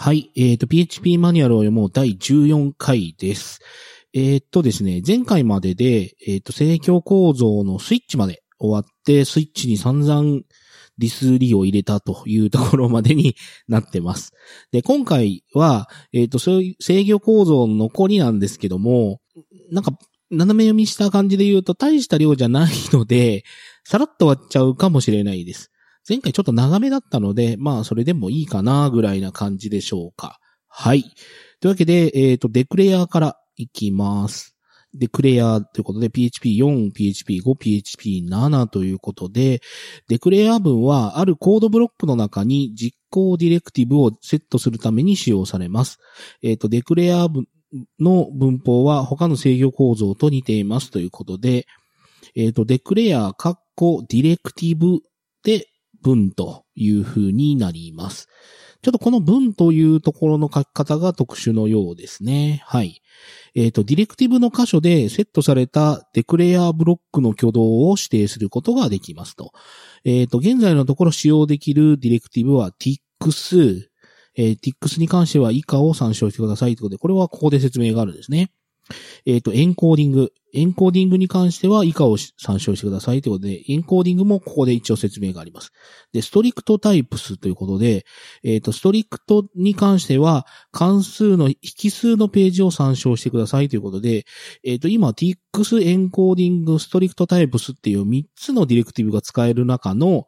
はい。えっ、と、PHP マニュアルを読もう第14回です。えっ、とですね、前回までで、えっ、と、制御構造のスイッチまで終わって、スイッチに散々ディスリを入れたというところまでに なってます。で、今回は、えっ、と、そういう制御構造の残りなんですけども、なんか、斜め読みした感じで言うと大した量じゃないので、さらっと終わっちゃうかもしれないです。前回ちょっと長めだったので、まあそれでもいいかなぐらいな感じでしょうか。はい。というわけで、えっ、と、デクレアからいきます。デクレアということで PHP4、PHP5、PHP7 ということで、デクレア文はあるコードブロックの中に実行ディレクティブをセットするために使用されます。えっ、と、デクレア文の文法は他の制御構造と似ていますということで、えっ、と、デクレア、カッコ、ディレクティブで文という風になります。ちょっとこの文というところの書き方が特殊のようですね。はい。えっ、と、ディレクティブの箇所でセットされたデクレアブロックの挙動を指定することができますと。えっ、と、現在のところ使用できるディレクティブは tix、えー、tix に関しては以下を参照してくださいということで、これはここで説明があるんですね。えっ、と、エンコーディング。エンコーディングに関しては以下を参照してくださいということで、エンコーディングもここで一応説明があります。で、 strict_types ということで、えっ、と、 strict に関しては関数の引数のページを参照してくださいということで、えっ、と、今、tix エンコーディング、ストリクトタイプスっていう3つのディレクティブが使える中の、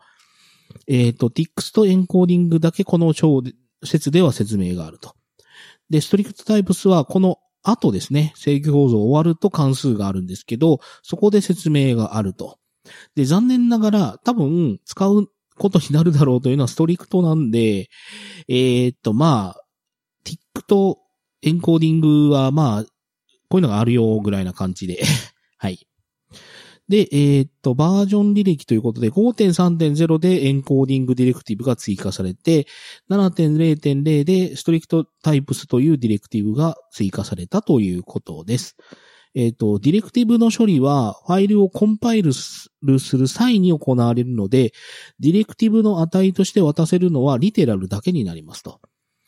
えっ、と、tix とエンコーディングだけこの章説では説明があると。で、 strict_types はこのあとですね、制御構造終わると関数があるんですけど、そこで説明があると。で、残念ながら多分使うことになるだろうというのは strict なんで、えー、っと、まあ、 tick と encoding はまあ、こういうのがあるよぐらいな感じで。はい。で、えー、っと、バージョン履歴ということで5.3.0で encoding ディレクティブが追加されて、7.0.0でストリクトタイプスというディレクティブが追加されたということです。えっ、と、ディレクティブの処理はファイルをコンパイルする際に行われるので、ディレクティブの値として渡せるのはリテラルだけになりますと。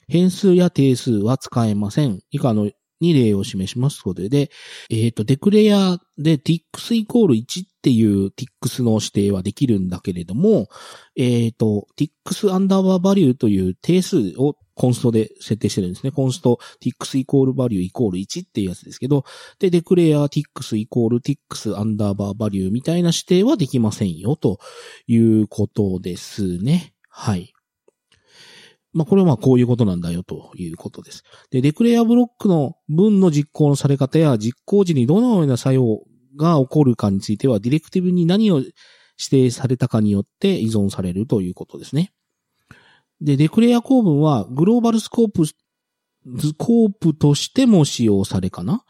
変数や定数は使えません。以下のに例を示しますことで、えっ、と、デクレアで tix イコール1っていう tix の指定はできるんだけれども、えっ、と、tix アンダーバーバリューという定数をコンストで設定してるんですね。コンスト tix イコールバリューイコール1っていうやつですけど、で、デクレア tix イコール tix アンダーバーバリューみたいな指定はできませんよということですね。はい。まあ、これはまあこういうことなんだよということです。で、デクレアブロックの文の実行のされ方や実行時にどのような作用が起こるかについては、ディレクティブに何を指定されたかによって依存されるということですね。で、デクレア構文はグローバルスコープ、スコープとしても使用されかな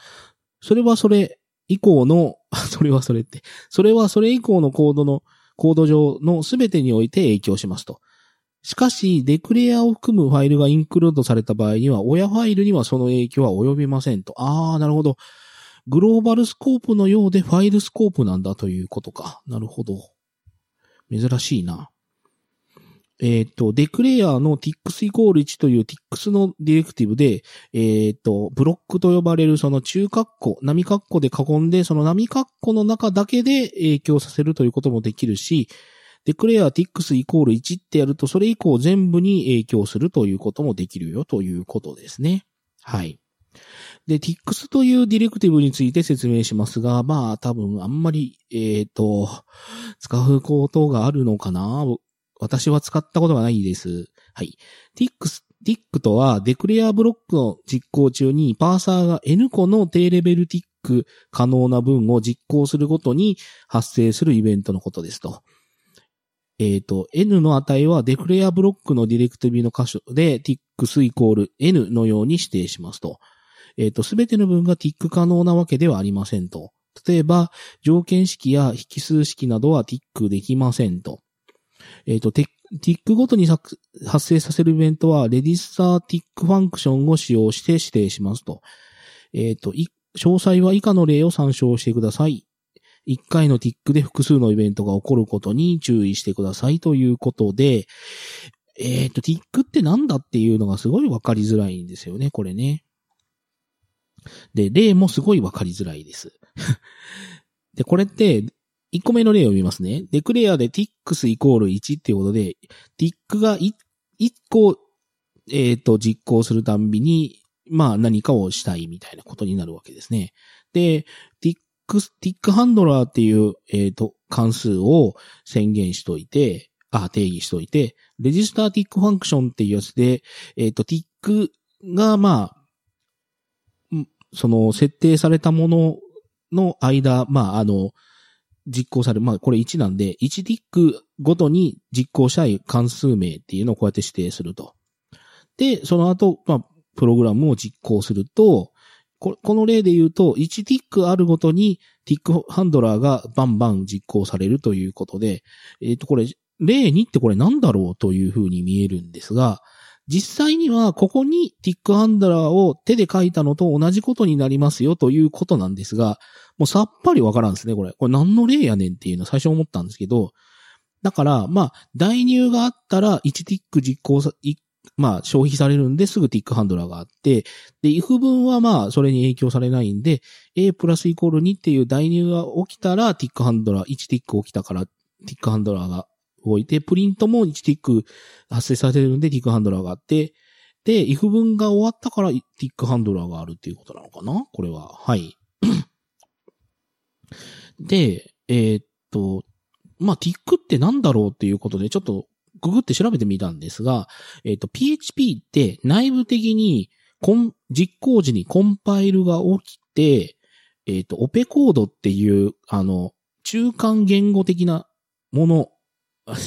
それはそれ以降の、それはそれって、それはそれ以降のコードの、コード上のすべてにおいて影響しますと。しかし、デクレアを含むファイルがインクルードされた場合には、親ファイルにはその影響は及びませんと。あー、なるほど。グローバルスコープのようでファイルスコープなんだということか。なるほど。珍しいな。えっ、と、デクレアの tix イコール1という tix のディレクティブで、えっ、と、ブロックと呼ばれるその中括弧、波括弧で囲んで、その波括弧の中だけで影響させるということもできるし、デクレア tix イコール1ってやると、それ以降全部に影響するということもできるよということですね。はい。で、tix というディレクティブについて説明しますが、まあ多分あんまり、えっ、と、使うことがあるのかな私は使ったことがないです。はい。tix、tick とはデクレアブロックの実行中にパーサーが n 個の低レベル tick 可能な文を実行するごとに発生するイベントのことですと。えっ、と、n の値はデクレアブロックのディレクティブの箇所で tix イコール n のように指定しますと。えっ、と、すべての文が tick 可能なわけではありませんと。例えば、条件式や引数式などは tick できませんと。えっ、と、 tick ごとに発生させるイベントは、 register_tick_function を使用して指定しますと。えっ、と、詳細は以下の例を参照してください。1回の tick で複数のイベントが起こることに注意してくださいということで、えっ、と、ティックってなんだっていうのがすごいわかりづらいんですよね、これね。で、例もすごいわかりづらいです。で、これって、1個目の例を見ますね。デクレアで tix イコール1っていうことで、tick が 1, 個、えっ、ー、と、実行するたんびに、まあ何かをしたいみたいなことになるわけですね。で、tick、tick ハンドラーっていう、えっ、ー、と、関数を宣言しといて、あ、定義しといて、レジスターティックファンクションっていうやつで、えっ、ー、と、ティックが、まあ、その設定されたものの間、まあ、あの、実行される。まあ、これ1なんで、1ティックごとに実行したい関数名っていうのをこうやって指定すると。で、その後、まあ、プログラムを実行すると、この例で言うと、1ティックあるごとに、ティックハンドラーがバンバン実行されるということで、えっ、ー、と、これ、例2ってこれ何だろうというふうに見えるんですが、実際にはここにティックハンドラーを手で書いたのと同じことになりますよということなんですが、もうさっぱりわからんですね、これ。これ何の例やねんっていうの最初思ったんですけど、だから、まあ、代入があったら1ティック実行さ、まあ、消費されるんですぐティックハンドラーがあって、で、if 分はまあ、それに影響されないんで、a プラスイコール2っていう代入が起きたら、ティックハンドラー、1ティック起きたから、ティックハンドラーが動いて、プリントも1ティック発生されてるんで、ティックハンドラーがあって、で、if 分が終わったから、ティックハンドラーがあるっていうことなのかな？これは。はい。で、えー、っと、まあ、ティックってなんだろうっていうことで、ちょっとググって調べてみたんですが、えっ、と、PHP って内部的にコン、実行時にコンパイルが起きて、えっ、と、オペコードっていう、あの、中間言語的なもの、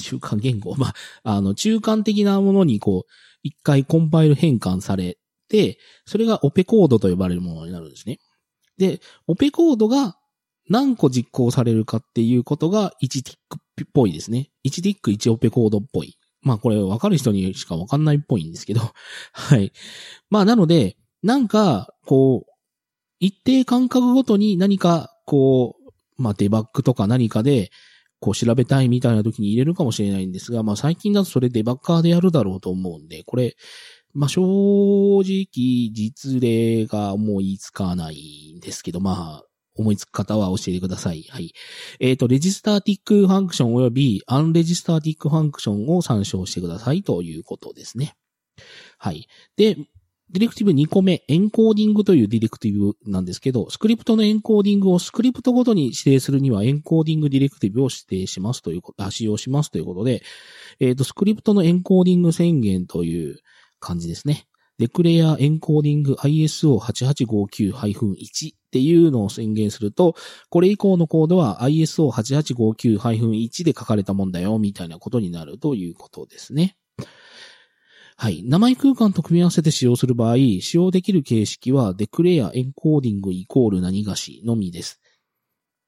中間言語？まあ、の、中間的なものにこう、一回コンパイル変換されて、それがオペコードと呼ばれるものになるんですね。で、オペコードが何個実行されるかっていうことが1ティックぽいですね。1ティック1オペコードっぽい。まあこれ分かる人にしか分かんないっぽいんですけど。はい。まあなので、なんか、こう、一定間隔ごとに何か、こう、まあデバッグとか何かで、こう調べたいみたいな時に入れるかもしれないんですが、まあ最近だとそれデバッカーでやるだろうと思うんで、これ、まあ正直実例が思いつかないんですけど、まあ思いつく方は教えてください。はい。えっ、ー、と、 register_tick_function 及び unregister_tick_function を参照してくださいということですね。はい。で、ディレクティブ2個目、エンコーディングというディレクティブなんですけど、スクリプトのエンコーディングをスクリプトごとに指定するにはエンコーディングディレクティブを指定しますということ、使用しますということで、えっ、ー、と、スクリプトのエンコーディング宣言という感じですね。declare encoding ISO8859-1 っていうのを宣言すると、これ以降のコードは ISO8859-1 で書かれたもんだよ、みたいなことになるということですね。はい。名前空間と組み合わせて使用する場合、使用できる形式は、 declare encoding イコール何がしのみです。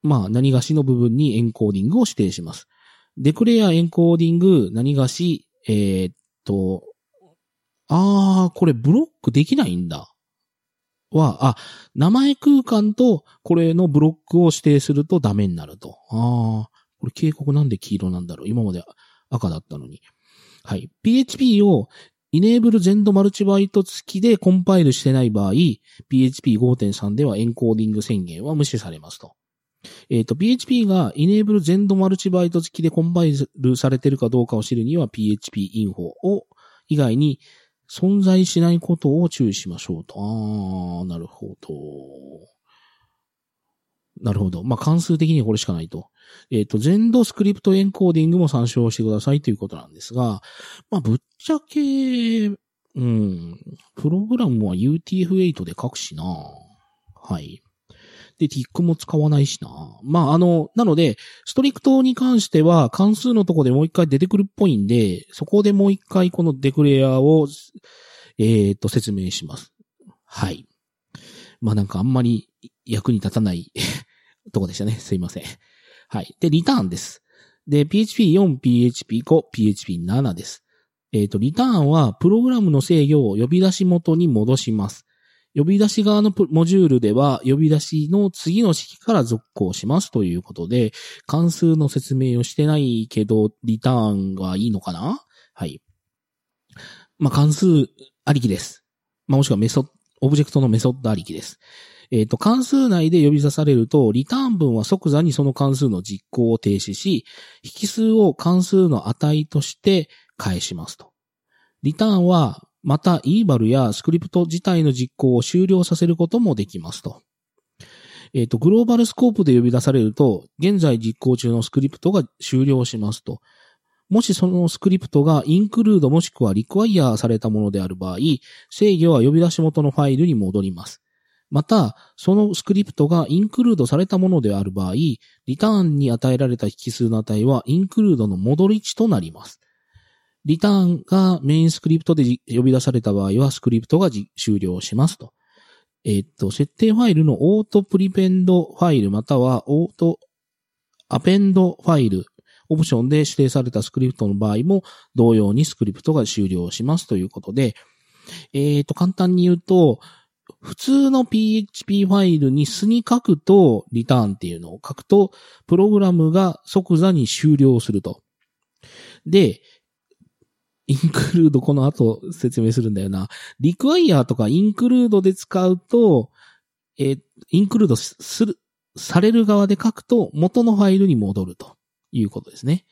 まあ、何がしの部分にエンコーディングを指定します。 declare encoding 何がし、えー、っと、あー、これブロックできないんだ。は、あ、名前空間とこれのブロックを指定するとダメになると。あー、これ警告なんで黄色なんだろう今まで赤だったのに。はい。PHP を Enable 全土マルチバイト付きでコンパイルしてない場合、PHP5.3 ではエンコーディング宣言は無視されますと。えっ、ー、と、PHP が Enable 全土マルチバイト付きでコンパイルされてるかどうかを知るには PHP インフォを以外に存在しないことを注意しましょうと。ああ、なるほど。なるほど。まあ、関数的にこれしかないと。えっ、ー、と、全度スクリプトエンコーディングも参照してくださいということなんですが、まあ、ぶっちゃけ、うん、プログラムは UTF-8 で書くしな。はい。で、ティックも使わないしな。まあ、あの、なので、ストリクトに関しては関数のとこでもう一回出てくるっぽいんで、そこでもう一回このデクレアを、えっ、ー、と、説明します。はい。まあなんかあんまり役に立たない とこでしたね。すいません。はい。で、リターンです。で、PHP4、PHP5、PHP7 です。えっ、ー、と、リターンはプログラムの制御を呼び出し元に戻します。呼び出し側のモジュールでは、呼び出しの次の式から続行しますということで、関数の説明をしてないけど、リターンがいいのかな？はい。まあ、関数ありきです。まあ、もしくはメソッ、オブジェクトのメソッドありきです。えっ、ー、と、関数内で呼び出されると、リターン文は即座にその関数の実行を停止し、引数を関数の値として返しますと。リターンは、また eval やスクリプト自体の実行を終了させることもできますと。えっ、ー、と、グローバルスコープで呼び出されると、現在実行中のスクリプトが終了しますと。もしそのスクリプトがインクルードもしくはリクワイアされたものである場合、制御は呼び出し元のファイルに戻ります。また、そのスクリプトがインクルードされたものである場合、リターンに与えられた引数の値はインクルードの戻り値となります。リターンがメインスクリプトで呼び出された場合は、スクリプトが終了しますと。えっと、設定ファイルのオートプリペンドファイルまたはオートアペンドファイルオプションで指定されたスクリプトの場合も同様にスクリプトが終了しますということで、えっ、と、簡単に言うと、普通の PHP ファイルに素に書くと、リターンっていうのを書くと、プログラムが即座に終了すると。で、インクルードこの後説明するんだよな。リクワイヤーとかインクルードで使うと、えー、インクルードする、される側で書くと元のファイルに戻るということですね。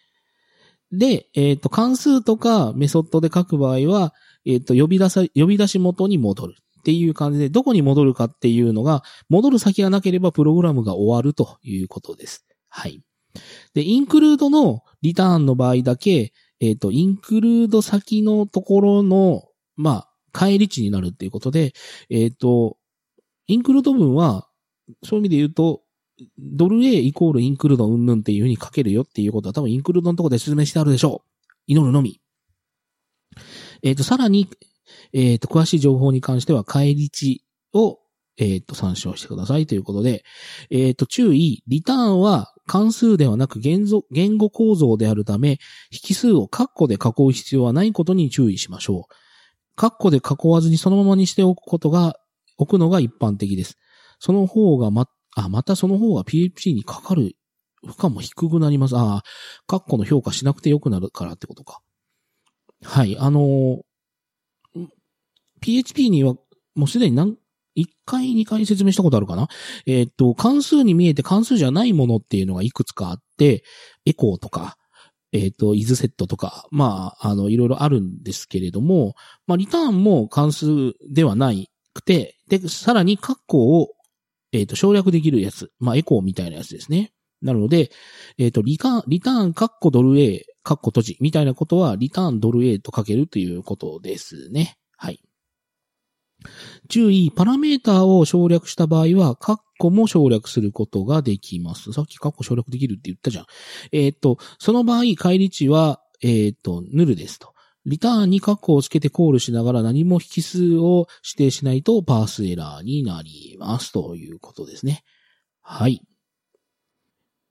で、えっ、ー、と、関数とかメソッドで書く場合は、えっ、ー、と、呼び出さ、呼び出し元に戻る。っていう感じで、どこに戻るかっていうのが、戻る先がなければプログラムが終わるということです。はい。で、インクルードのリターンの場合だけ、えっ、ー、と、インクルード先のところの、まあ、帰り値になるっていうことで、えっ、ー、と、インクルード文は、そういう意味で言うと、ドル A イコールインクルードうんぬんっていう風に書けるよっていうことは多分インクルードのところで説明してあるでしょう。祈るのみ。えっ、ー、と、さらに、えっ、と、詳しい情報に関しては、帰り値を、えっ、と、参照してくださいということで、えっ、と、注意、リターンは関数ではなく言語構造であるため、引数をカッコで囲う必要はないことに注意しましょう。カッコで囲わずにそのままにしておくことが、置くのが一般的です。その方がま、あ、またその方が PHP にかかる負荷も低くなります。ああ、カッコの評価しなくてよくなるからってことか。はい、あのー、PHP にはもうすでに何、一回、二回説明したことあるかな？えー、っと、関数に見えて関数じゃないものっていうのがいくつかあって、エコーとか、えっ、と、イズセットとか、まあ、あの、いろいろあるんですけれども、まあ、リターンも関数ではないくて、で、さらに、カッコを、えっ、と、省略できるやつ。まあ、エコーみたいなやつですね。なので、えっ、と、リカリターン、カッコドル A、カッコ閉じ、みたいなことは、リターンドル A と書けるということですね。はい。注意、パラメータを省略した場合は、カッコも省略することができます。さっきカッコ省略できるって言ったじゃん。えっ、と、その場合、返り値は、えっ、と、ヌルですと。リターンにカッコをつけてコールしながら何も引数を指定しないとパースエラーになりますということですね。はい。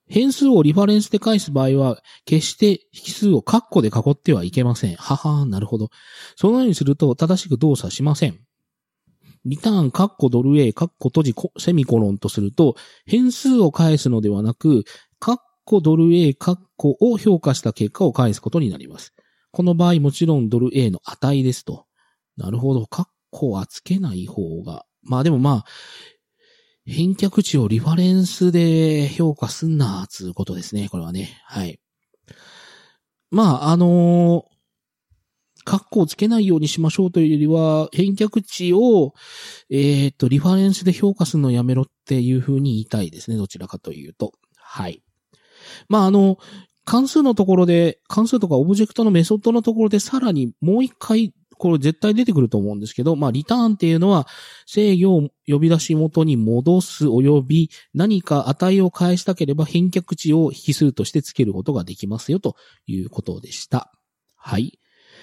変数をリファレンスで返す場合は、決して引数をカッコで囲ってはいけません。ははなるほど。そのようにすると正しく動作しません。リターン、カッコドル A、カッコ閉じ、セミコロンとすると、変数を返すのではなく、カッコドル A、カッコを評価した結果を返すことになります。この場合もちろんドル A の値ですと。なるほど。カッコはつけない方が。まあでもまあ、返却値をリファレンスで評価すんな、つうことですね。これはね。はい。まあ、あのカッコをつけないようにしましょうというよりは、返却値を、えっ、ー、と、リファレンスで評価するのをやめろっていう風に言いたいですね。どちらかというと。はい。まあ、あの、関数のところで、関数とかオブジェクトのメソッドのところでさらにもう一回、これ絶対出てくると思うんですけど、まあ、リターンっていうのは制御を呼び出し元に戻す及び何か値を返したければ返却値を引数としてつけることができますよということでした。はい。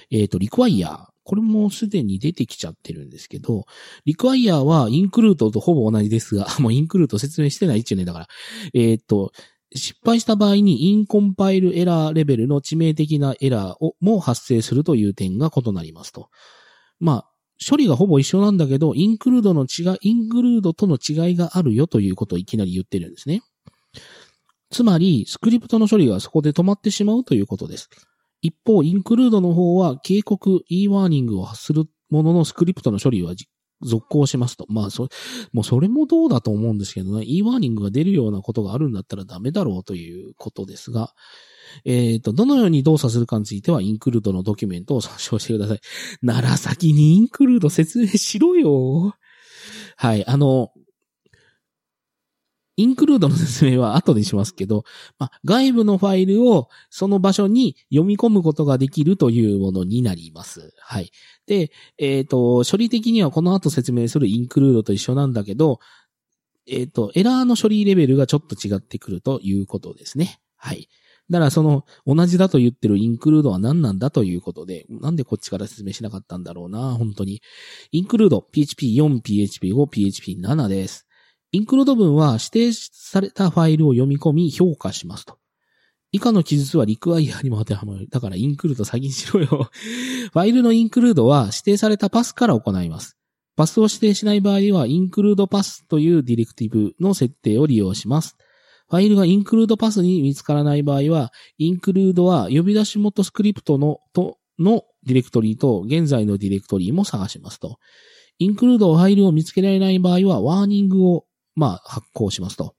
えっ、ー、と、リクワイヤー。これもすでに出てきちゃってるんですけど、リクワイヤーはインクルートとほぼ同じですが、もうインクルート説明してないっちゅうね。だから、えっ、ー、と、失敗した場合にインコンパイルエラーレベルの致命的なエラーをも発生するという点が異なりますと。まあ、処理がほぼ一緒なんだけど、インクルードの違い、インクルードとの違いがあるよということをいきなり言ってるんですね。つまり、スクリプトの処理がそこで止まってしまうということです。一方、インクルードの方は警告、e ワーニングを発するもののスクリプトの処理は続行しますと。まあ、そ、もうそれもどうだと思うんですけどね、e ワーニングが出るようなことがあるんだったらダメだろうということですが、えっ、ー、と、どのように動作するかについては、インクルードのドキュメントを参照してください。なら先にインクルード説明しろよ。はい、あの、インクルードの説明は後にしますけど、まあ、外部のファイルをその場所に読み込むことができるというものになります。はい。で、えっ、ー、と、処理的にはこの後説明するインクルードと一緒なんだけど、えっ、ー、と、エラーの処理レベルがちょっと違ってくるということですね。はい。だからその同じだと言ってるインクルードは何なんだということで、なんでこっちから説明しなかったんだろうな、本当に。インクルード PHP4、PHP5、PHP7 です。include 文は指定されたファイルを読み込み評価しますと。以下の記述は require にも当てはまる。だからインクルード先にしろよ。ファイルのインクルードは指定されたパスから行います。パスを指定しない場合は、 include_path というディレクティブの設定を利用します。ファイルがインクルードパスに見つからない場合は、 include は呼び出し元スクリプトの、と、のディレクトリーと現在のディレクトリーも探しますと。インクルードファイルを見つけられない場合は、ワーニングをまあ、発行しますと。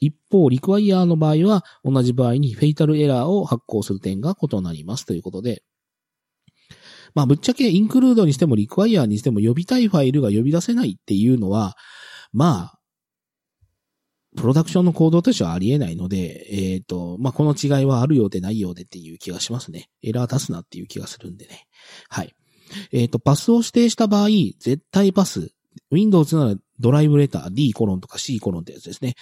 一方、リクワイヤーの場合は、同じ場合にフェイタルエラーを発行する点が異なりますということで、まあ、ぶっちゃけインクルードにしてもリクワイヤーにしても呼びたいファイルが呼び出せないっていうのは、まあ、プロダクションの行動としてはありえないので、えっ、ー、と、まあ、この違いはあるようでないようでっていう気がしますね。エラー出すなっていう気がするんでね。はい。えっ、ー、と、パスを指定した場合、絶対パス、Windows ならドライブレター D コロンとか C コロンってやつですね。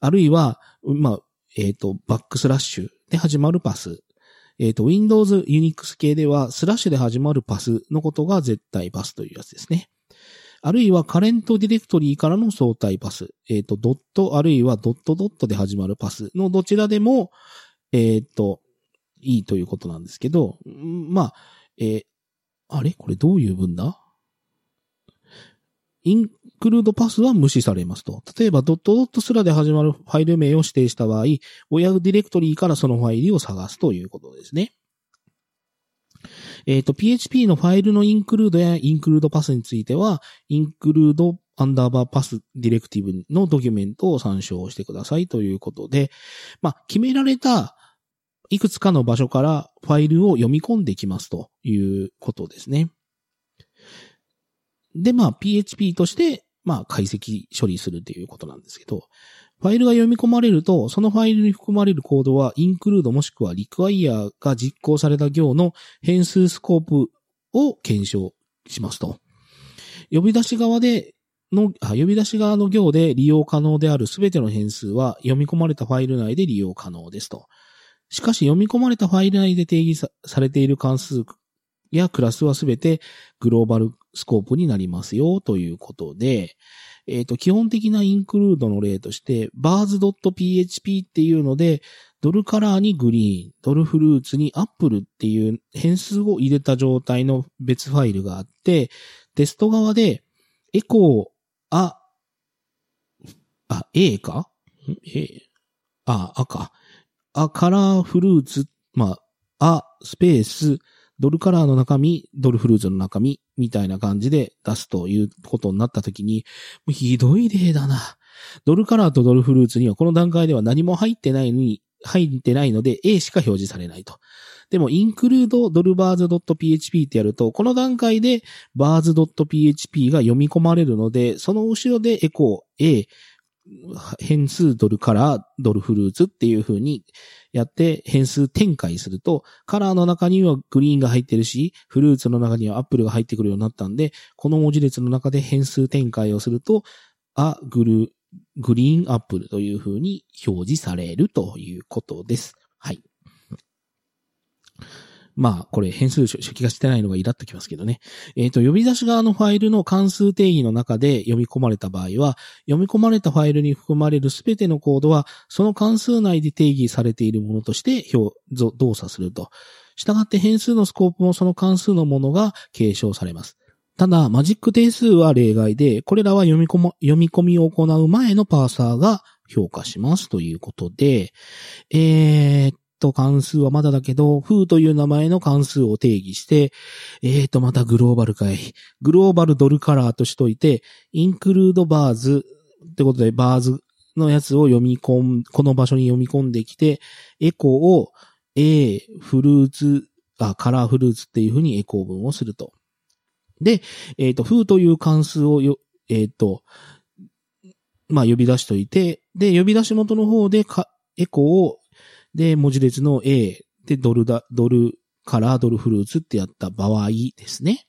あるいは、まあ、えっ、ー、と、バックスラッシュで始まるパス。えっ、ー、と、Windows Unix 系では、スラッシュで始まるパスのことが絶対パスというやつですね。あるいは、カレントディレクトリーからの相対パス。えっ、ー、と、ドット、あるいはドットドットで始まるパスのどちらでも、えっ、と、いいということなんですけど、まあ、え、あれ？これどういう文だ？インクルードパスは無視されますと。例えば、ドットドットスラで始まるファイル名を指定した場合、親ディレクトリーからそのファイルを探すということですね。えっ、ー、と、PHP のファイルのインクルードやインクルードパスについては、インクルードアンダーバーパスディレクティブのドキュメントを参照してくださいということで、まあ、決められたいくつかの場所からファイルを読み込んできますということですね。で、まあ、PHP として、まあ、解析処理するということなんですけど、ファイルが読み込まれると、そのファイルに含まれるコードは、インクルードもしくはリクワイヤーが実行された行の変数スコープを検証しますと。呼び出し側での、呼び出し側の行で利用可能であるすべての変数は読み込まれたファイル内で利用可能ですと。しかし読み込まれたファイル内で定義されている関数やクラスはすべてグローバルスコープになりますよということで、えっ、ー、と、基本的なインクルードの例として、bars.php っていうので、ドルカラーにグリーン、ドルフルーツにアップルっていう変数を入れた状態の別ファイルがあって、テスト側で、エコー、あ、あ、A か ?A、あ、あか。あ、カラーフルーツ、まあ、あ、スペース、ドルカラーの中身、ドルフルーツの中身、みたいな感じで出すということになったときに、ひどい例だな。ドルカラーとドルフルーツにはこの段階では何も入ってないのに、入ってないので A しか表示されないと。でも、インクルードドルバーズ .php ってやると、この段階でバーズ .php が読み込まれるので、その後ろでエコー A、変数ドルカラー、ドルフルーツっていう風にやって変数展開すると、カラーの中にはグリーンが入ってるし、フルーツの中にはアップルが入ってくるようになったんで、この文字列の中で変数展開をすると、あ、グル、グリーンアップルという風に表示されるということです。はい。まあ、これ変数初期化してないのがイラっときますけどね。えっ、ー、と、呼び出し側のファイルの関数定義の中で読み込まれた場合は、読み込まれたファイルに含まれるすべてのコードは、その関数内で定義されているものとして表、動作すると。したがって変数のスコープもその関数のものが継承されます。ただ、マジック定数は例外で、これらは読み込み、読み込みを行う前のパーサーが評価しますということで、えー、っト関数はまだだけど、フーという名前の関数を定義して、えーと、またグローバルかい。グローバルドルカラーとしといて、インクルードバーズってことで、バーズのやつを読み込ん、この場所に読み込んできて、エコーを A、フルーツ、あ、カラーフルーツっていうふうにエコー文をすると。で、えっ、ー、と、フーという関数をよ、えっ、ー、と、まあ、呼び出しといて、で、呼び出し元の方でか、エコーを、で、文字列の A でドルだ、ドルカラードルフルーツってやった場合ですね。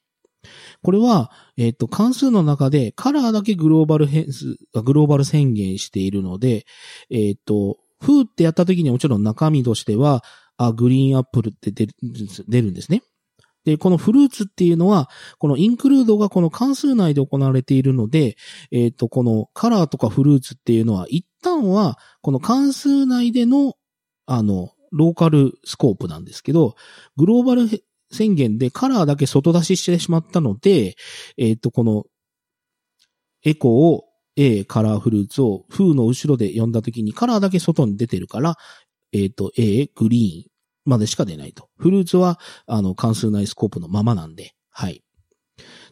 これは、えっ、と、関数の中でカラーだけグローバル変数、グローバル宣言しているので、えっ、と、フーってやった時にもちろん中身としては、あ、グリーンアップルって出る出るんですね。で、このフルーツっていうのは、このインクルードがこの関数内で行われているので、えっ、と、このカラーとかフルーツっていうのは、一旦は、この関数内での、あの、ローカルスコープなんですけど、グローバル宣言でカラーだけ外出ししてしまったので、えっ、ー、と、この、エコを A カラーフルーツをフーの後ろで読んだ時にカラーだけ外に出てるから、えっ、ー、と、A グリーンまでしか出ないと。フルーツは、あの、関数内スコープのままなんで、はい。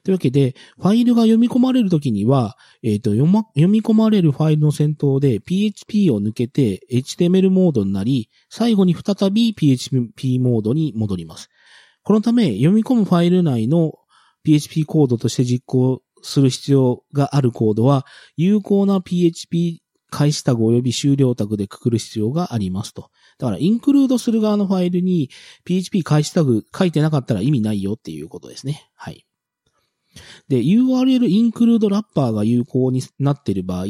というわけで、ファイルが読み込まれるときには、えっ、ー、と読、ま、読み込まれるファイルの先頭で PHP を抜けて HTML モードになり、最後に再び PHP モードに戻ります。このため、読み込むファイル内の PHP コードとして実行する必要があるコードは、有効な PHP 開始タグ及び終了タグでくくる必要がありますと。だから、インクルードする側のファイルに PHP 開始タグ書いてなかったら意味ないよっていうことですね。はい。で、URL インクルードラッパーが有効になっている場合、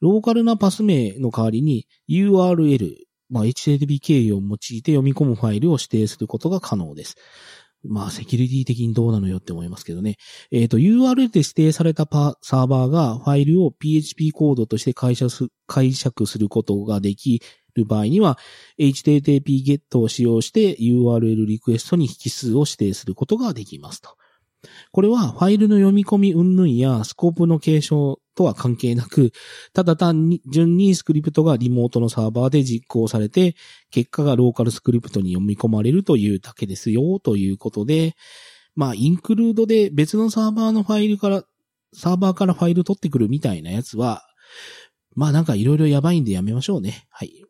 ローカルなパス名の代わりに URL、まあ、HTTP 経由を用いて読み込むファイルを指定することが可能です。まあ、セキュリティ的にどうなのよって思いますけどね。えっ、ー、と、URL で指定されたパサーバーがファイルを PHP コードとして解釈することができる場合には、HTTP GET を使用して URL リクエストに引数を指定することができますと。これはファイルの読み込み云々やスコープの継承とは関係なく、ただ単に順にスクリプトがリモートのサーバーで実行されて、結果がローカルスクリプトに読み込まれるというだけですよ、ということで、まあ、インクルードで別のサーバーのファイルから、サーバーからファイル取ってくるみたいなやつは、まあなんかいろいろやばいんでやめましょうね。はい。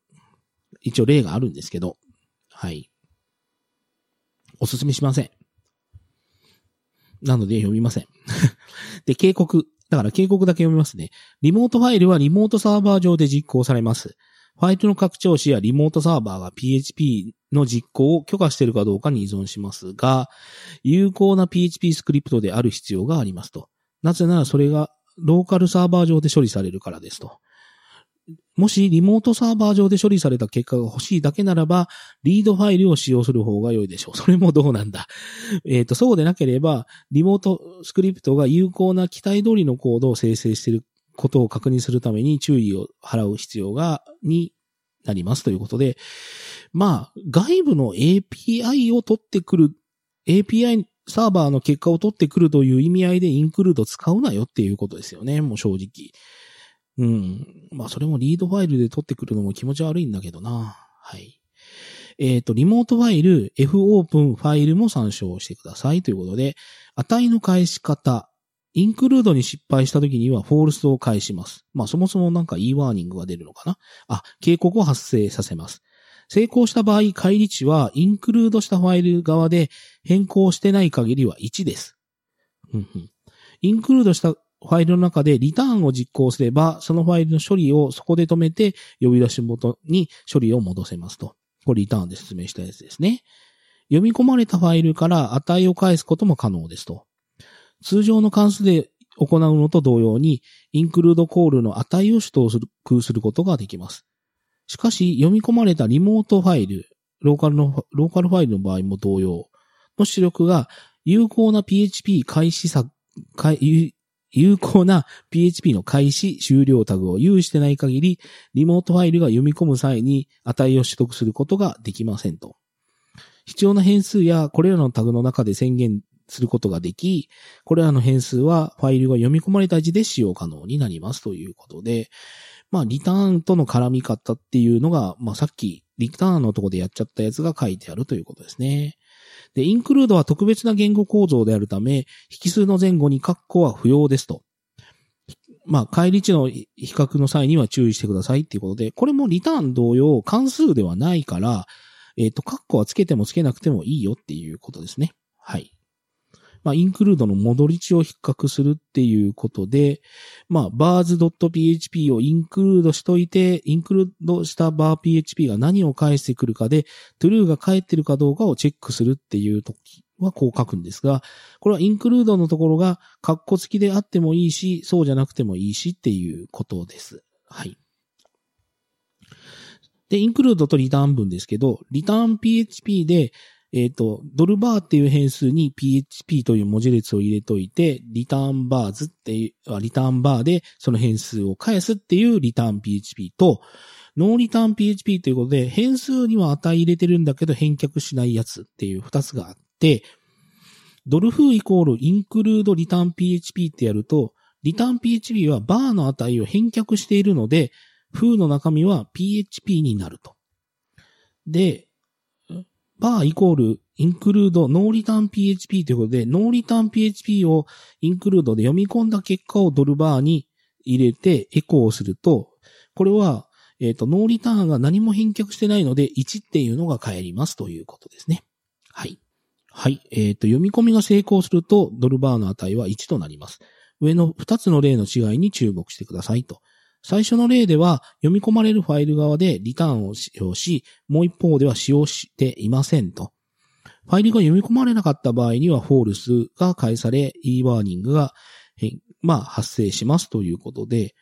一応例があるんですけど、はい。おすすめしません。なので読みません。で、警告。だから警告だけ読みますね。リモートファイルはリモートサーバー上で実行されます。ファイルの拡張子やリモートサーバーが PHP の実行を許可しているかどうかに依存しますが、有効な PHP スクリプトである必要がありますと。なぜならそれがローカルサーバー上で処理されるからですと。もしリモートサーバー上で処理された結果が欲しいだけならば、リードファイルを使用する方が良いでしょう。それもどうなんだ？えっ、ー、と、そうでなければ、リモートスクリプトが有効な期待通りのコードを生成していることを確認するために注意を払う必要が、になりますということで、まあ、外部の API を取ってくる、API サーバーの結果を取ってくるという意味合いで include 使うなよっていうことですよね。もう正直。うん。まあ、それも readfile で取ってくるのも気持ち悪いんだけどな。はい。えっ、ー、と、リモートファイル、fopen ファイルも参照してくださいということで、値の返し方、インクルードに失敗した時には false を返します。まあそもそもなんか e ワーニングが出るのかなあ、警告を発生させます。成功した場合、返り値はインクルードしたファイル側で変更してない限りは1です。インクルードしたファイルの中でリターンを実行すれば、そのファイルの処理をそこで止めて、呼び出し元に処理を戻せますと。これリターンで説明したやつですね。読み込まれたファイルから値を返すことも可能ですと。通常の関数で行うのと同様に、インクルードコールの値を取得する、空することができます。しかし、読み込まれたリモートファイル、ローカルの、ローカルファイルの場合も同様の出力が有効な PHP 開始作、有効な PHP の開始終了タグを有してない限り、リモートファイルが読み込む際に値を取得することができませんと。必要な変数やこれらのタグの中で宣言することができ、これらの変数はファイルが読み込まれた時で使用可能になりますということで、まあ、リターンとの絡み方っていうのが、まあ、さっきリターンのとこでやっちゃったやつが書いてあるということですね。で、インクルードは特別な言語構造であるため、引数の前後に括弧は不要ですと。まあ、帰り値の比較の際には注意してくださいっていうことで、これもリターン同様、関数ではないから、えっ、ー、と、括弧はつけてもつけなくてもいいよっていうことですね。はい。まあ、インクルードの戻り値を比較するっていうことで、まあ、bars.php をインクルードしといて、インクルードした bar.php が何を返してくるかで、true が返ってるかどうかをチェックするっていう時はこう書くんですが、これはインクルードのところが、カッコ付きであってもいいし、そうじゃなくてもいいしっていうことです。はい。で、インクルードとリターン文ですけど、リターン PHP で、えっ、ー、と、ドルバーっていう変数に PHP という文字列を入れといて、リターンバーズっていう、リターンバーでその変数を返すっていうリターン PHP と、ノーリターン PHP ということで、変数には値入れてるんだけど返却しないやつっていう二つがあって、ドルフイコールインクルードリターン PHP ってやると、リターン PHP はバーの値を返却しているので、フーの中身は PHP になると。で、バーイコールインクルードノーリターン PHP ということで、ノーリターン PHP をインクルードで読み込んだ結果をドルバーに入れてエコーをすると、これは、えっ、ー、と、ノーリターンが何も返却してないので、1っていうのが返りますということですね。はい。はい。えっ、ー、と、読み込みが成功すると、ドルバーの値は1となります。上の2つの例の違いに注目してくださいと。最初の例では読み込まれるファイル側でリターンを使用し、もう一方では使用していませんと。ファイルが読み込まれなかった場合にはフォールスが返され、e ワーニングが、まあ、発生しますということで、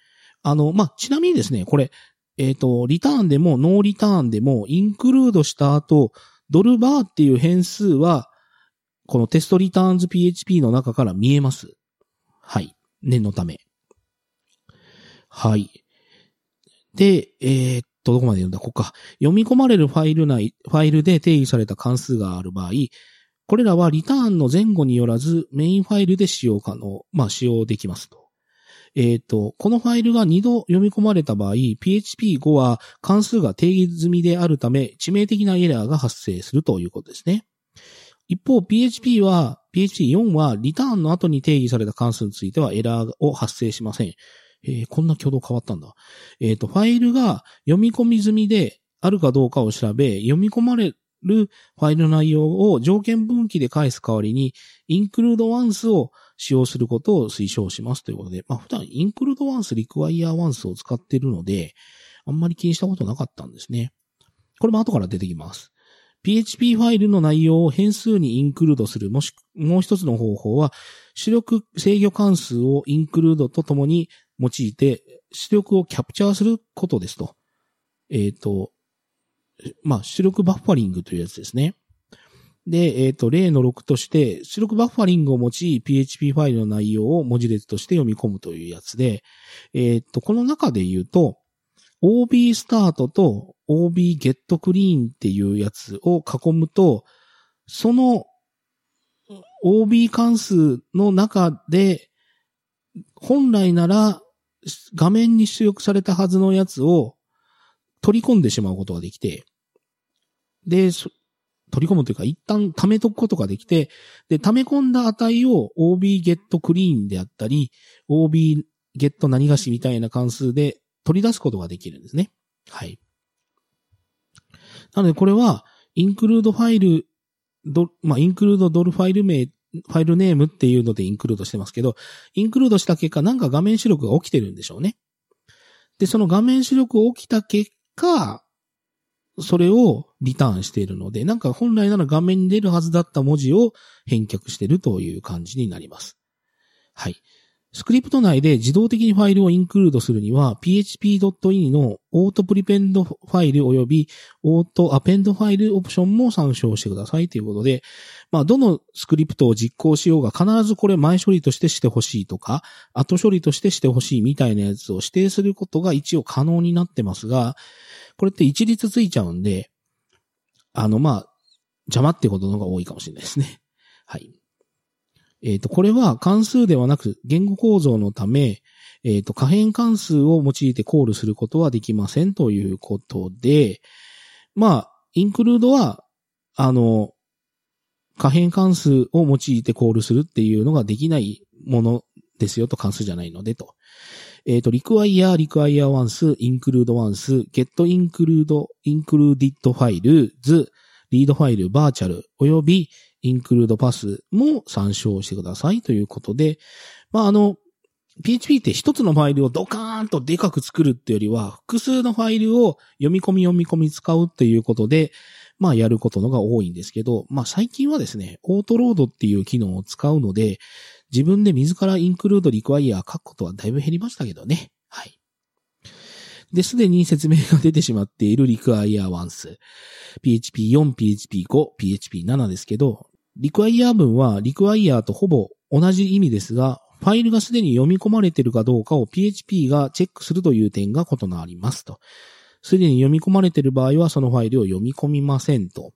あの、まあ、ちなみにですね、これ、えっ、ー、と、リターンでもノーリターンでもインクルードした後、ドルバーっていう変数は、このテストリターンズ PHP の中から見えます。はい。念のため。はい。で、えー、っと、どこまで読んだ？ここか。読み込まれるファイル内、ファイルで定義された関数がある場合、これらはリターンの前後によらずメインファイルで使用可能、まあ使用できますと。えっ、と、このファイルが2度読み込まれた場合、PHP5 は関数が定義済みであるため、致命的なエラーが発生するということですね。一方、PHP は、PHP4 はリターンの後に定義された関数についてはエラーを発生しません。えー、こんな挙動変わったんだ。えっ、ー、と、ファイルが読み込み済みであるかどうかを調べ、読み込まれるファイルの内容を条件分岐で返す代わりに、インクルードワンスを使用することを推奨しますということで、まあ普段インクルードワンス、リクワイヤーワンスを使っているので、あんまり気にしたことなかったんですね。これも後から出てきます。PHP ファイルの内容を変数にインクルードする、もし、もう一つの方法は、出力制御関数をインクルードとともに用いて、出力をキャプチャーすることですと。えっ、ー、と、まあ、出力バッファリングというやつですね。で、えっ、ー、と、例の6として、出力バッファリングを用い、PHP ファイルの内容を文字列として読み込むというやつで、えっ、ー、と、この中で言うと、OB スタートと OB ゲットクリーンっていうやつを囲むと、その OB 関数の中で、本来なら画面に出力されたはずのやつを取り込んでしまうことができて、で、取り込むというか一旦溜めとくことができて、で、溜め込んだ値を OB ゲットクリーンであったり、OB ゲット何がしみたいな関数で取り出すことができるんですね。はい。なのでこれは、インクルードファイル、ド、まあ、インクルードドルファイル名、filename っていうのでインクルードしてますけど、インクルードした結果、なんか画面出力が起きてるんでしょうね。で、その画面出力起きた結果、それをリターンしているので、なんか本来なら画面に出るはずだった文字を返却してるという感じになります。はい。スクリプト内で自動的にファイルをインクルードするには、php.in の auto_prepend_file 及び auto_append_file オプションも参照してくださいということで、まあ、どのスクリプトを実行しようが必ずこれ前処理としてしてほしいとか、後処理としてしてほしいみたいなやつを指定することが一応可能になってますが、これって一律ついちゃうんで、あの、まあ、邪魔ってことの方が多いかもしれないですね。はい。えっ、ー、と、これは関数ではなく言語構造のため、えっ、ー、と、可変関数を用いてコールすることはできませんということで、まあ、インクルードは、あの、可変関数を用いてコールするっていうのができないものですよと関数じゃないのでと。えっ、ー、と、require, require once, include once, get include, included files, read file, virtual, および include pass も参照してくださいということで、まあ、あの、PHP って一つのファイルをドカーンとでかく作るってよりは、複数のファイルを読み込み読み込み使うっていうことで、まあやることのが多いんですけど、まあ最近はですね、オートロードっていう機能を使うので、自分で自らインクルードリクワイヤー書くことはだいぶ減りましたけどね。はい。で、すでに説明が出てしまっているリクワイヤーワンス。PHP4、PHP5、PHP7 ですけど、リクワイヤー文はリクワイヤーとほぼ同じ意味ですが、ファイルがすでに読み込まれているかどうかを PHP がチェックするという点が異なりますと。すでに読み込まれている場合はそのファイルを読み込みませんと。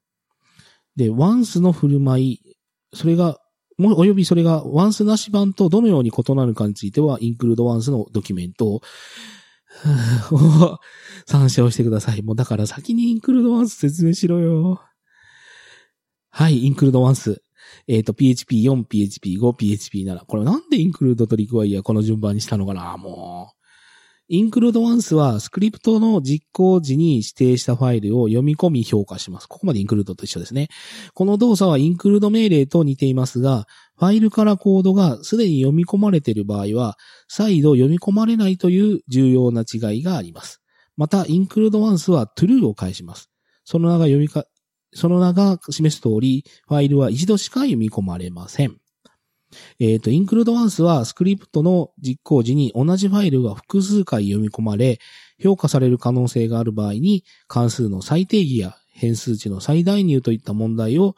で、ワンスの振る舞い、それがも、およびそれがワンスなし版とどのように異なるかについては、インクルードワンスのドキュメントを、参照してください。もうだから先にインクルードワンス説明しろよ。はい、インクルードワンス。えっ、ー、と、PHP4、PHP5、PHP7。これなんでインクルードとリクワイヤーこの順番にしたのかな？もう。インクルードワンスはスクリプトの実行時に指定したファイルを読み込み評価します。ここまでインクルードと一緒ですね。この動作はインクルード命令と似ていますが、ファイルからコードがすでに読み込まれている場合は、再度読み込まれないという重要な違いがあります。また、インクルードワンスは true を返します。その名が読みか、その名が示す通り、ファイルは一度しか読み込まれません。えっ、ー、と、インクルードワンスはスクリプトの実行時に同じファイルが複数回読み込まれ、評価される可能性がある場合に、関数の再定義や変数値の再代入といった問題を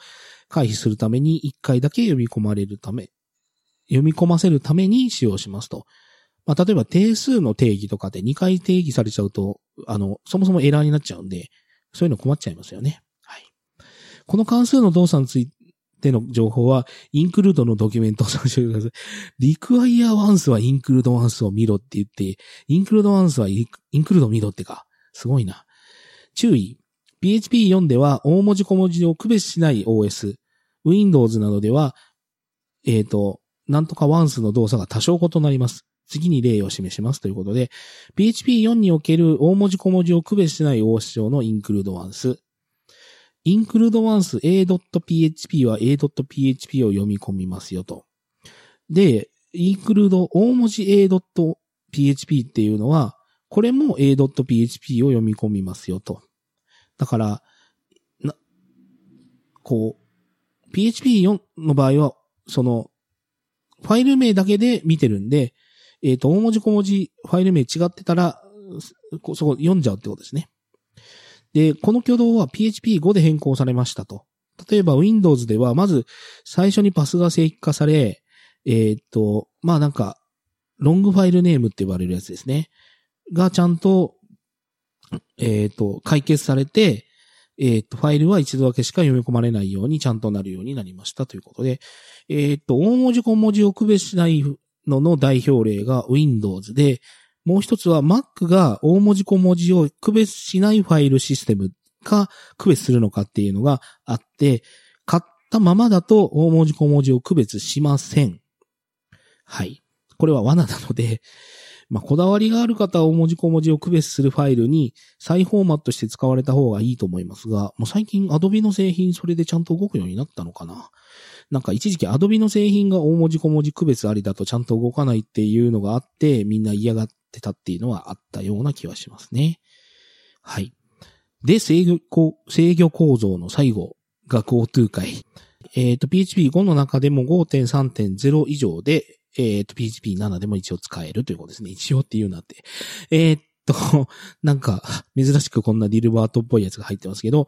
回避するために1回だけ読み込まれるため、読み込ませるために使用しますと。まあ、例えば定数の定義とかで2回定義されちゃうと、あの、そもそもエラーになっちゃうんで、そういうの困っちゃいますよね。この関数の動作についでの情報は、インクルードのドキュメントを参照してください。リクワイアワンスはインクルードワンスを見ろって言って、インクルードワンスはインクルードを見ろってか。すごいな。注意。PHP4 では大文字小文字を区別しない OS。Windows などでは、えっ、ー、と、なんとかワンスの動作が多少異なります。次に例を示しますということで、PHP4 における大文字小文字を区別しない OS 上のインクルードワンス。インクルードワンス a.php は a.php を読み込みますよと。で、インクルード大文字 a.php っていうのは、これも a.php を読み込みますよと。だから、な、こう、PHP4 の場合は、その、ファイル名だけで見てるんで、えっ、ー、と、大文字小文字ファイル名違ってたら、そこ読んじゃうってことですね。で、この挙動は PHP5 で変更されましたと。例えば Windows では、まず最初にパスが正規化され、えー、っと、まあなんか、ロングファイルネームって言われるやつですね。がちゃんと、えー、っと、解決されて、え、っと、ファイルは一度だけしか読み込まれないようにちゃんとなるようになりましたということで、えっと、大文字小文字を区別しないのの代表例が Windows で、もう一つは Mac が大文字小文字を区別しないファイルシステムか区別するのかっていうのがあって、買ったままだと大文字小文字を区別しません。はい。これは罠なので、まあ、こだわりがある方は大文字小文字を区別するファイルに再フォーマットして使われた方がいいと思いますが、もう最近 Adobe の製品それでちゃんと動くようになったのかななんか一時期 Adobe の製品が大文字小文字区別ありだとちゃんと動かないっていうのがあって、みんな嫌がってたっていうのはあったような気はしますね。はい。で、制御、制御構造の最後が GoTo 回。えっ、ー、と、PHP5 の中でも5.3.0以上で、えっ、ー、と、PHP7 でも一応使えるということですね。一応っていうなって。えー、っと、なんか、珍しくこんなディルバートっぽいやつが入ってますけど、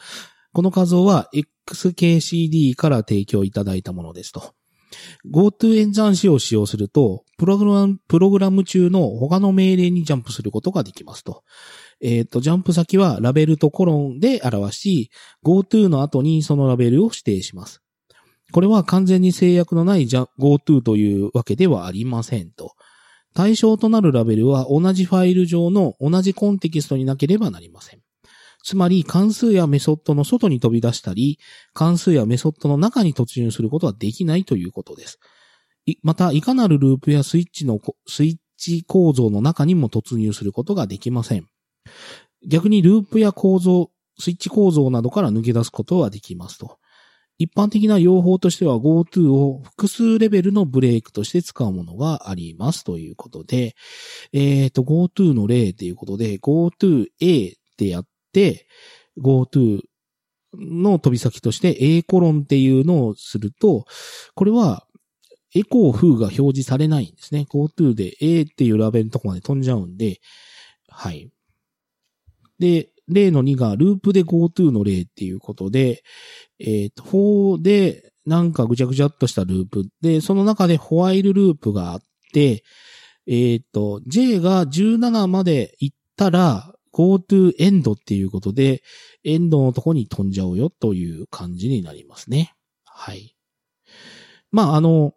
この画像は XKCD から提供いただいたものですと。GoTo 演算子を使用すると、プログラム、プログラム中の他の命令にジャンプすることができますと。えっ、ー、と、ジャンプ先はラベルとコロンで表し、GoTo の後にそのラベルを指定します。これは完全に制約のない GoTo というわけではありませんと。対象となるラベルは同じファイル上の同じコンテキストになければなりません。つまり関数やメソッドの外に飛び出したり、関数やメソッドの中に突入することはできないということです。また、いかなるループやスイッチの、スイッチ構造の中にも突入することができません。逆にループや構造、スイッチ構造などから抜け出すことはできますと。一般的な用法としては GoTo を複数レベルのブレイクとして使うものがありますということで、えっ、ー、と、GoTo の例ということで、GoTo A ってやって、GoTo の飛び先として A コロンっていうのをすると、これはエコー風が表示されないんですね。GoTo で A っていうラベルのとこまで飛んじゃうんで、はい。で、例の2がループで GoTo の例っていうことで、えっ、ー、と、4でなんかぐちゃぐちゃっとしたループで、その中でホワイルループがあって、えっ、ー、と、J が17まで行ったら GoTo End っていうことで、エンドのとこに飛んじゃうよという感じになりますね。はい。まあ、あの、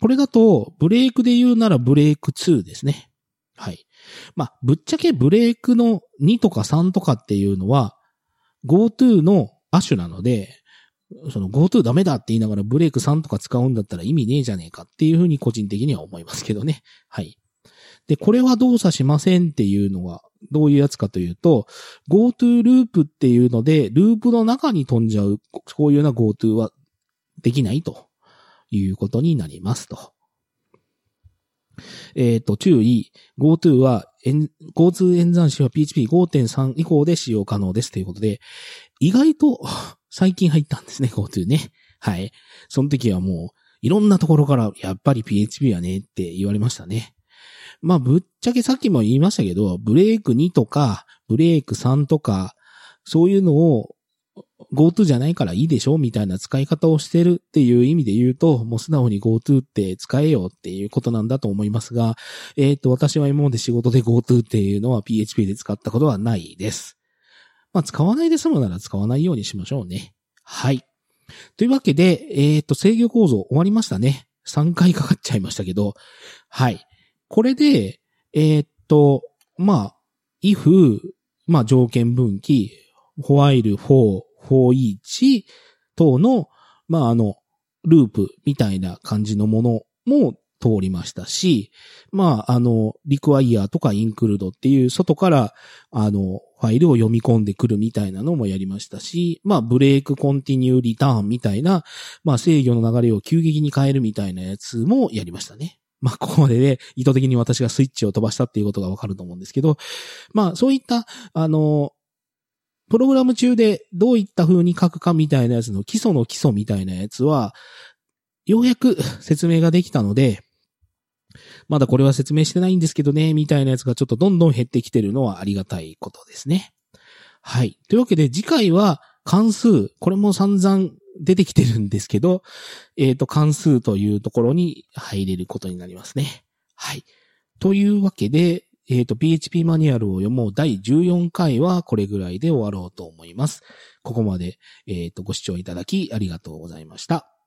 これだと、ブレイクで言うならブレイク2ですね。はい。まあ、ぶっちゃけブレイクの2とか3とかっていうのは、GoTo の亜種なので、その GoTo ダメだって言いながらブレイク3とか使うんだったら意味ねえじゃねえかっていうふうに個人的には思いますけどね。はい。で、これは動作しませんっていうのは、どういうやつかというと、GoTo ループっていうので、ループの中に飛んじゃう、こういうような GoTo はできないということになりますと。えっ、ー、と、注意。GoTo は、GoTo 演算子は PHP5.3 以降で使用可能ですということで、意外と最近入ったんですね、GoTo ね。はい。その時はもう、いろんなところからやっぱり PHP はねって言われましたね。まあ、ぶっちゃけさっきも言いましたけど、ブレイク2とか、ブレイク3とか、そういうのを GoTo じゃないからいいでしょ？みたいな使い方をしてるっていう意味で言うと、もう素直に GoTo って使えよっていうことなんだと思いますが、えっ、と、私は今まで仕事で GoTo っていうのは PHP で使ったことはないです。まあ、使わないで済むなら使わないようにしましょうね。はい。というわけで、えっ、と、制御構造終わりましたね。3回かかっちゃいましたけど、はい。これで、えっ、と、まあ、if、まあ、条件分岐、while, for, for each 等の、まあ、あの、ループみたいな感じのものも通りましたし、まあ、あの、require とか include っていう外から、あの、ファイルを読み込んでくるみたいなのもやりましたし、まあ、ブレイクコンティニューリターンみたいな、まあ、制御の流れを急激に変えるみたいなやつもやりましたね。まあ、ここまでで、意図的に私がスイッチを飛ばしたっていうことがわかると思うんですけど、まあ、そういった、あの、プログラム中でどういった風に書くかみたいなやつの基礎の基礎みたいなやつは、ようやく 説明ができたので、まだこれは説明してないんですけどね、みたいなやつがちょっとどんどん減ってきてるのはありがたいことですね。はい。というわけで次回は関数、これも散々出てきてるんですけど、えっ、ー、と、関数というところに入れることになりますね。はい。というわけで、えっ、ー、と、PHP マニュアルを読もう第14回はこれぐらいで終わろうと思います。ここまで、えっ、ー、と、ご視聴いただきありがとうございました。